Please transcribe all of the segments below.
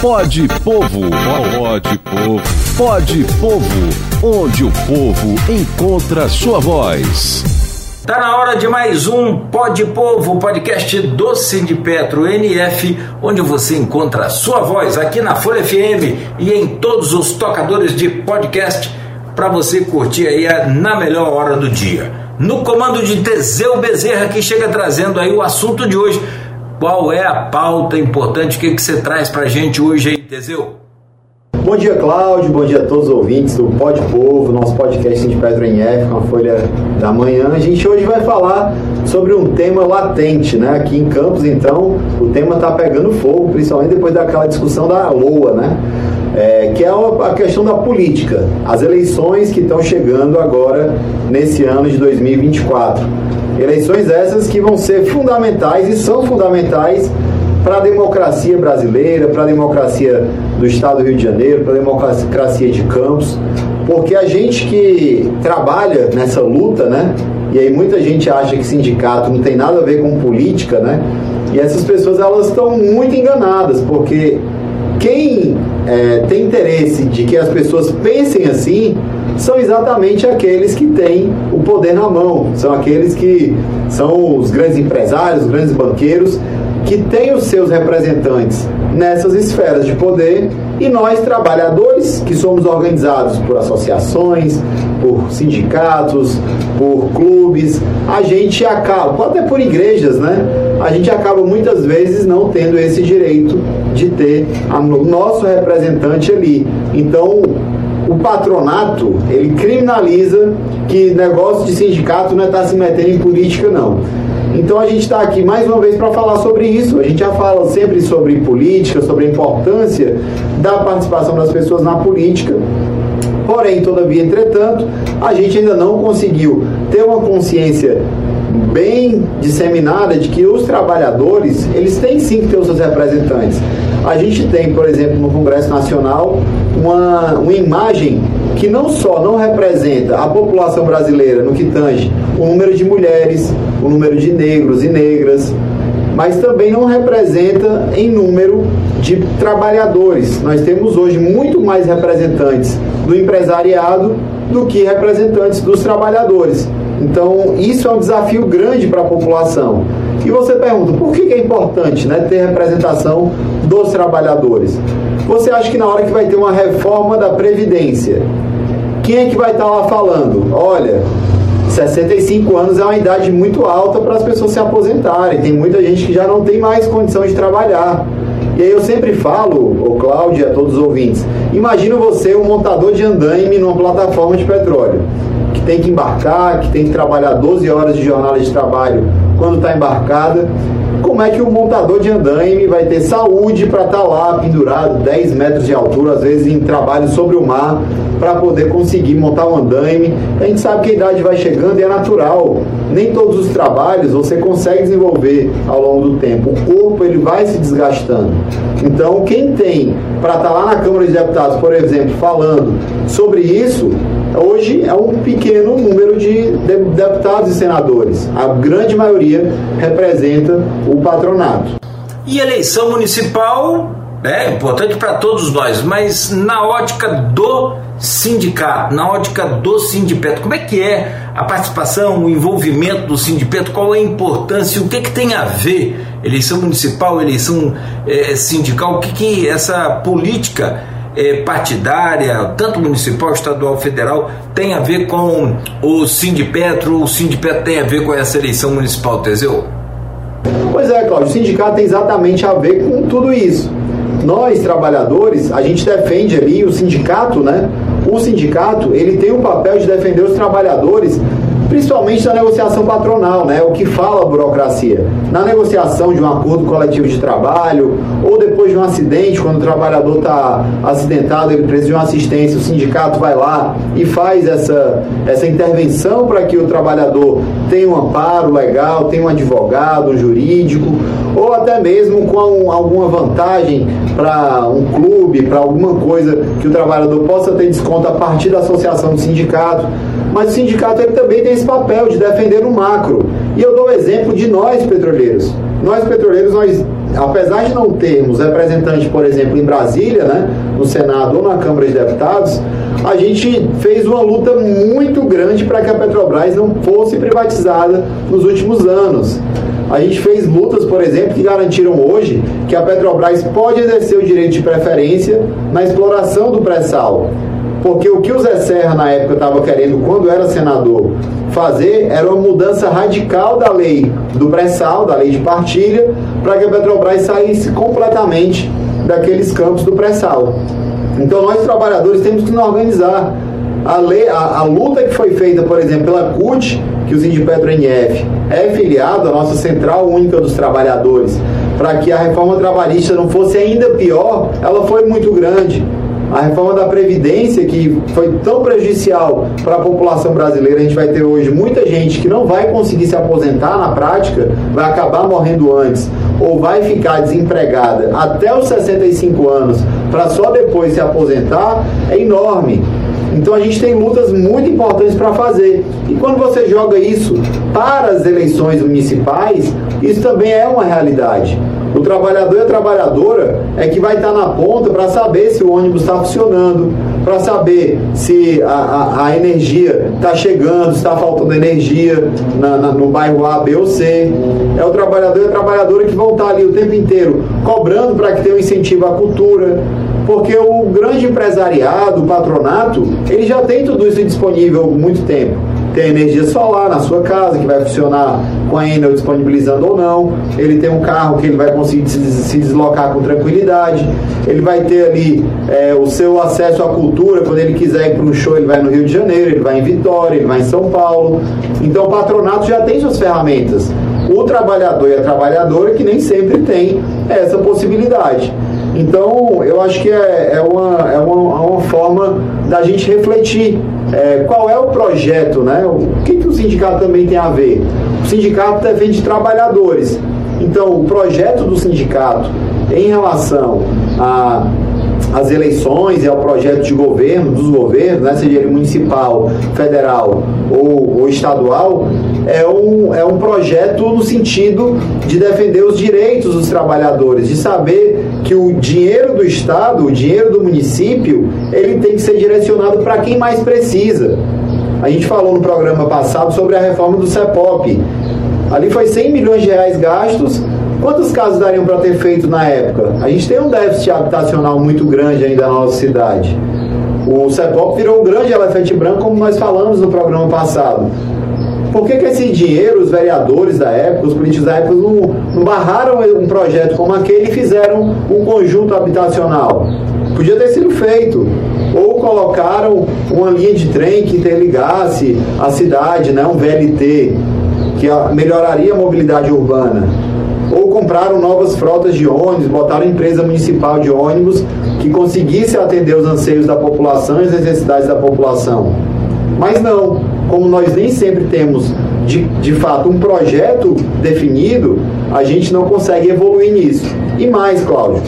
Pode Povo, pode povo, pode povo, onde o povo encontra sua voz. Tá na hora de mais um Pode Povo, podcast do Petro NF, onde você encontra a sua voz aqui na Folha FM e em todos os tocadores de podcast para você curtir aí na melhor hora do dia. No comando de Teseu Bezerra que chega trazendo aí o assunto de hoje. Qual é a pauta importante? O que, que você traz para a gente hoje aí, Teseu? Bom dia, Cláudio. Bom dia a todos os ouvintes do Pode Povo, nosso podcast de Pedro NF, com a Folha da Manhã. A gente hoje vai falar sobre um tema latente, né? Aqui em Campos, então, o tema está pegando fogo, principalmente depois daquela discussão da LOA, né? É, que é a questão da política, as eleições que estão chegando agora nesse ano de 2024. Eleições essas que vão ser fundamentais e são fundamentais para a democracia brasileira, para a democracia do Estado do Rio de Janeiro, para a democracia de Campos, porque a gente que trabalha nessa luta, né? E aí muita gente acha que sindicato não tem nada a ver com política, né? E essas pessoas elas estão muito enganadas, porque quem é, tem interesse de que as pessoas pensem assim são exatamente aqueles que têm o poder na mão, são aqueles que são os grandes empresários, os grandes banqueiros, que têm os seus representantes nessas esferas de poder e nós, trabalhadores, que somos organizados por associações, por sindicatos, por clubes, a gente acaba, até por igrejas, né? A gente acaba muitas vezes não tendo esse direito de ter o nosso representante ali. Então, o patronato, ele criminaliza que negócio de sindicato não é estar tá se metendo em política, não. Então a gente está aqui mais uma vez para falar sobre isso. A gente já fala sempre sobre política, sobre a importância da participação das pessoas na política. Porém, todavia, entretanto, a gente ainda não conseguiu ter uma consciência bem disseminada de que os trabalhadores, eles têm sim que ter os seus representantes. A gente tem, por exemplo, no Congresso Nacional, uma, uma imagem que não só não representa a população brasileira no que tange o número de mulheres, o número de negros e negras, mas também não representa em número de trabalhadores. Nós temos hoje muito mais representantes do empresariado do que representantes dos trabalhadores. Então, isso é um desafio grande para a população. E você pergunta, por que é importante né, ter representação dos trabalhadores? Você acha que na hora que vai ter uma reforma da Previdência, quem é que vai estar lá falando? Olha, 65 anos é uma idade muito alta para as pessoas se aposentarem. Tem muita gente que já não tem mais condição de trabalhar. E aí eu sempre falo, o Cláudio e a todos os ouvintes, imagina você um montador de andaime numa plataforma de petróleo, tem que embarcar, que tem que trabalhar 12 horas de jornada de trabalho quando está embarcada como é que o montador de andaime vai ter saúde para estar tá lá pendurado 10 metros de altura, às vezes em trabalho sobre o mar, para poder conseguir montar um andaime. A gente sabe que a idade vai chegando e é natural. Nem todos os trabalhos você consegue desenvolver ao longo do tempo. O corpo ele vai se desgastando. Então, quem tem para estar tá lá na Câmara de Deputados, por exemplo, falando sobre isso, hoje é um pequeno número de deputados e senadores. A grande maioria representa o patronato. E eleição municipal é importante para todos nós, mas na ótica do sindicato, na ótica do sindipeto, como é que é a participação, o envolvimento do sindipeto, qual é a importância, o que, é que tem a ver eleição municipal, eleição é, sindical, o que, que essa política é, partidária, tanto municipal, estadual, federal, tem a ver com o Sindipetro, o Sindipetro tem a ver com essa eleição municipal, Teseu? Pois é, Cláudio, o sindicato tem exatamente a ver com tudo isso. Nós, trabalhadores, a gente defende ali o sindicato, né? O sindicato, ele tem o papel de defender os trabalhadores principalmente na negociação patronal, né? O que fala a burocracia. Na negociação de um acordo coletivo de trabalho, ou depois de um acidente, quando o trabalhador está acidentado, ele precisa de uma assistência, o sindicato vai lá e faz essa, essa intervenção para que o trabalhador tenha um amparo legal, tenha um advogado, um jurídico, ou até mesmo com alguma vantagem para um clube, para alguma coisa que o trabalhador possa ter desconto a partir da associação do sindicato. Mas o sindicato ele também tem esse papel de defender o macro. E eu dou o exemplo de nós petroleiros. Nós petroleiros, nós apesar de não termos representante, por exemplo, em Brasília, né, no Senado ou na Câmara de Deputados, a gente fez uma luta muito grande para que a Petrobras não fosse privatizada nos últimos anos. A gente fez lutas, por exemplo, que garantiram hoje que a Petrobras pode exercer o direito de preferência na exploração do pré-sal. Porque o que o Zé Serra na época estava querendo, quando era senador, fazer era uma mudança radical da lei do pré-sal, da lei de partilha, para que a Petrobras saísse completamente daqueles campos do pré-sal. Então nós trabalhadores temos que nos organizar. A, lei, a, a, luta que foi feita, por exemplo, pela CUT, que o Sindipetro NF é filiado à nossa Central Única dos Trabalhadores, para que a reforma trabalhista não fosse ainda pior, ela foi muito grande. A reforma da Previdência, que foi tão prejudicial para a população brasileira, a gente vai ter hoje muita gente que não vai conseguir se aposentar na prática, vai acabar morrendo antes, ou vai ficar desempregada até os 65 anos para só depois se aposentar, é enorme. Então a gente tem lutas muito importantes para fazer. E quando você joga isso para as eleições municipais, isso também é uma realidade. O trabalhador e a trabalhadora é que vai estar na ponta para saber se o ônibus está funcionando, para saber se a, a, a energia está chegando, se está faltando energia na, na, no bairro A, B ou C. É o trabalhador e a trabalhadora que vão estar ali o tempo inteiro cobrando para que tenha um incentivo à cultura, porque o grande empresariado, o patronato, ele já tem tudo isso disponível há muito tempo tem energia solar na sua casa, que vai funcionar com a Enel disponibilizando ou não. Ele tem um carro que ele vai conseguir se deslocar com tranquilidade. Ele vai ter ali é, o seu acesso à cultura. Quando ele quiser ir para um show, ele vai no Rio de Janeiro, ele vai em Vitória, ele vai em São Paulo. Então o patronato já tem suas ferramentas. O trabalhador e a trabalhadora que nem sempre tem essa possibilidade. Então, eu acho que é, é, uma, é uma, uma forma da gente refletir é, qual é o projeto, né? O que, que o sindicato também tem a ver? O sindicato defende de trabalhadores. Então, o projeto do sindicato em relação as eleições e ao projeto de governo, dos governos, né, seja ele municipal, federal ou, ou, estadual, é um, é um projeto no sentido de defender os direitos dos trabalhadores, de saber que o dinheiro do Estado, o dinheiro do município, ele tem que ser direcionado para quem mais precisa. A gente falou no programa passado sobre a reforma do CEPOP. Ali foi 100 milhões de reais gastos. Quantos casos dariam para ter feito na época? A gente tem um déficit habitacional muito grande ainda na nossa cidade. O CEPOP virou um grande elefante branco, como nós falamos no programa passado. Por que, que esse dinheiro, os vereadores da época, os políticos da época, não, não barraram um projeto como aquele e fizeram um conjunto habitacional? Podia ter sido feito. Ou colocaram uma linha de trem que interligasse a cidade, né, um VLT, que melhoraria a mobilidade urbana. Ou compraram novas frotas de ônibus, botaram empresa municipal de ônibus que conseguisse atender os anseios da população e as necessidades da população. Mas não, como nós nem sempre temos de, de fato um projeto definido, a gente não consegue evoluir nisso. E mais, Cláudio,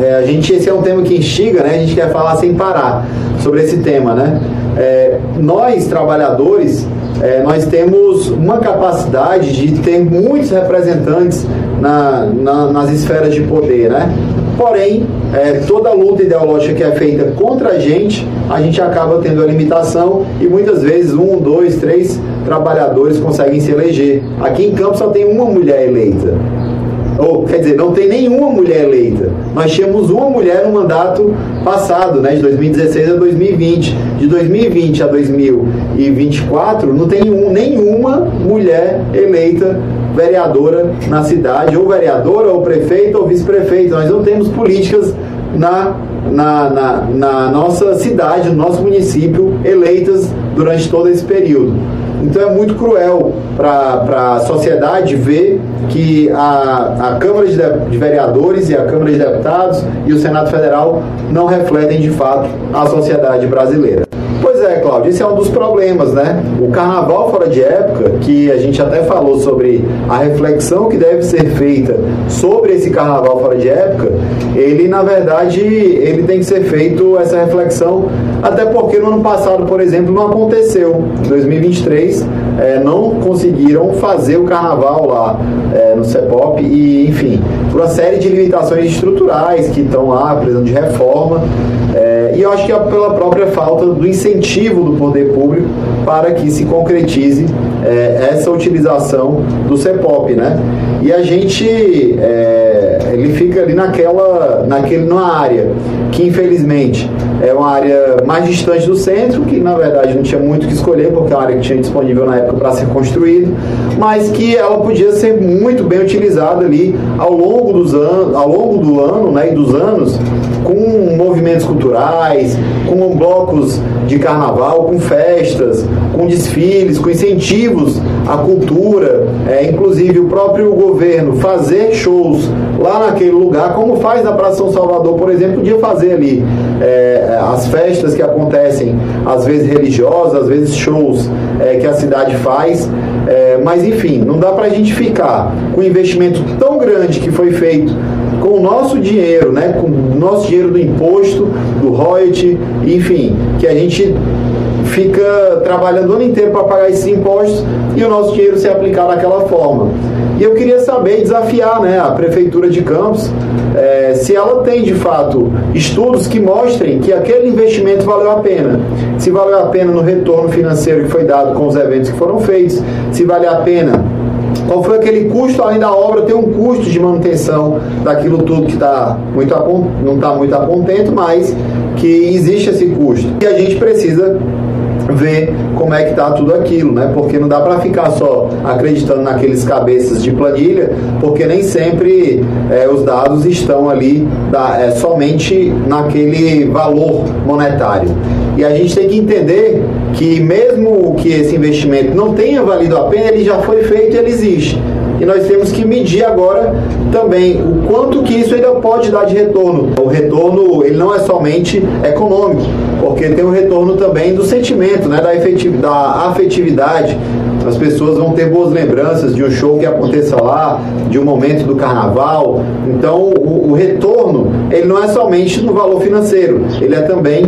é, a gente, esse é um tema que instiga, né? A gente quer falar sem parar sobre esse tema, né? É, nós, trabalhadores, é, nós temos uma capacidade de ter muitos representantes na, na, nas esferas de poder, né? Porém, é, toda luta ideológica que é feita contra a gente, a gente acaba tendo a limitação e muitas vezes um, dois, três trabalhadores conseguem se eleger. Aqui em Campos só tem uma mulher eleita. Ou, quer dizer, não tem nenhuma mulher eleita. Nós tínhamos uma mulher no mandato passado, né, de 2016 a 2020. De 2020 a 2024, não tem um, nenhuma mulher eleita vereadora na cidade, ou vereadora, ou prefeito, ou vice-prefeito. Nós não temos políticas na, na, na, na nossa cidade, no nosso município, eleitas durante todo esse período. Então é muito cruel para a sociedade ver que a, a Câmara de, de, Vereadores e a Câmara de Deputados e o Senado Federal não refletem de fato a sociedade brasileira. É, Cláudio, esse é um dos problemas, né? O carnaval fora de época, que a gente até falou sobre a reflexão que deve ser feita sobre esse carnaval fora de época, ele na verdade ele tem que ser feito essa reflexão, até porque no ano passado, por exemplo, não aconteceu. Em 2023 é, não conseguiram fazer o carnaval lá é, no CEPOP e, enfim, por uma série de limitações estruturais que estão lá, precisando de reforma. É, e eu acho que é pela própria falta do incentivo do poder público para que se concretize é, essa utilização do CEPOP, né? E a gente é, ele fica ali naquela, naquele, numa área que infelizmente é uma área mais distante do centro, que na verdade não tinha muito o que escolher, porque é uma área que tinha disponível na época para ser construído, mas que ela podia ser muito bem utilizada ali ao longo dos anos, ao longo do ano, né, e dos anos, com movimentos culturais, com blocos de carnaval, com festas, com desfiles, com incentivos à cultura, é, inclusive o próprio governo fazer shows lá naquele lugar, como faz na Praça São Salvador, por exemplo, podia fazer ali. É, as festas que acontecem, às vezes religiosas, às vezes shows é, que a cidade faz, é, mas enfim, não dá para a gente ficar com um investimento tão grande que foi feito com o nosso dinheiro, né, com o nosso dinheiro do imposto, do royalty, enfim, que a gente fica trabalhando o ano inteiro para pagar esses impostos e o nosso dinheiro ser aplicado daquela forma. E eu queria saber desafiar né, a Prefeitura de Campos é, se ela tem de fato estudos que mostrem que aquele investimento valeu a pena. Se valeu a pena no retorno financeiro que foi dado com os eventos que foram feitos, se vale a pena qual foi aquele custo além da obra, tem um custo de manutenção daquilo tudo que tá muito não está muito a contento, mas que existe esse custo. E a gente precisa ver como é que está tudo aquilo, né? Porque não dá para ficar só acreditando naqueles cabeças de planilha, porque nem sempre é, os dados estão ali da, é, somente naquele valor monetário. E a gente tem que entender que mesmo que esse investimento não tenha valido a pena, ele já foi feito e ele existe e nós temos que medir agora também o quanto que isso ainda pode dar de retorno. O retorno ele não é somente econômico, porque tem o retorno também do sentimento, né, da, da afetividade. As pessoas vão ter boas lembranças de um show que aconteça lá, de um momento do carnaval. Então, o, o retorno ele não é somente no valor financeiro, ele é também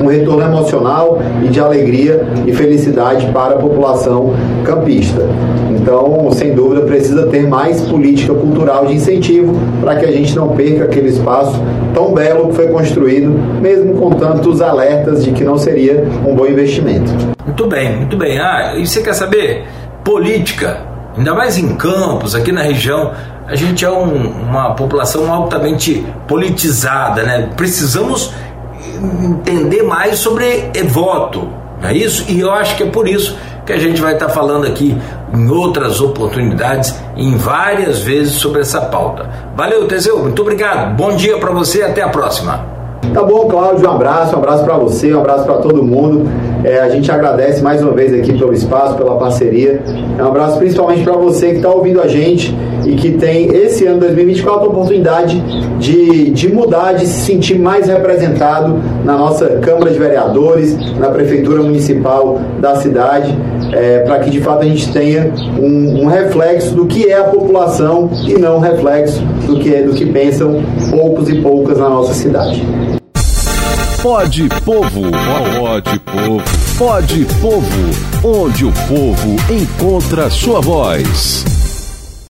um retorno emocional e de alegria e felicidade para a população campista. Então, sem dúvida, precisa ter mais política cultural de incentivo para que a gente não perca aquele espaço tão belo que foi construído, mesmo com tantos alertas de que não seria um bom investimento. Muito bem, muito bem. Ah, e você quer saber? Política, ainda mais em Campos, aqui na região, a gente é um, uma população altamente politizada, né? Precisamos entender mais sobre voto, não é isso? E eu acho que é por isso que a gente vai estar falando aqui em outras oportunidades, em várias vezes sobre essa pauta. Valeu, Teseu, muito obrigado. Bom dia para você, até a próxima. Tá bom, Cláudio, um abraço, um abraço para você, um abraço para todo mundo. É, a gente agradece mais uma vez aqui pelo espaço, pela parceria. Um abraço principalmente para você que está ouvindo a gente e que tem esse ano 2024 a oportunidade de, de mudar, de se sentir mais representado na nossa Câmara de Vereadores, na Prefeitura Municipal da cidade, é, para que de fato a gente tenha um, um, reflexo do que é a população e não um reflexo do que, é, do que pensam poucos e poucas na nossa cidade. Pode Povo, pode Povo, pode Povo, onde o povo encontra sua voz.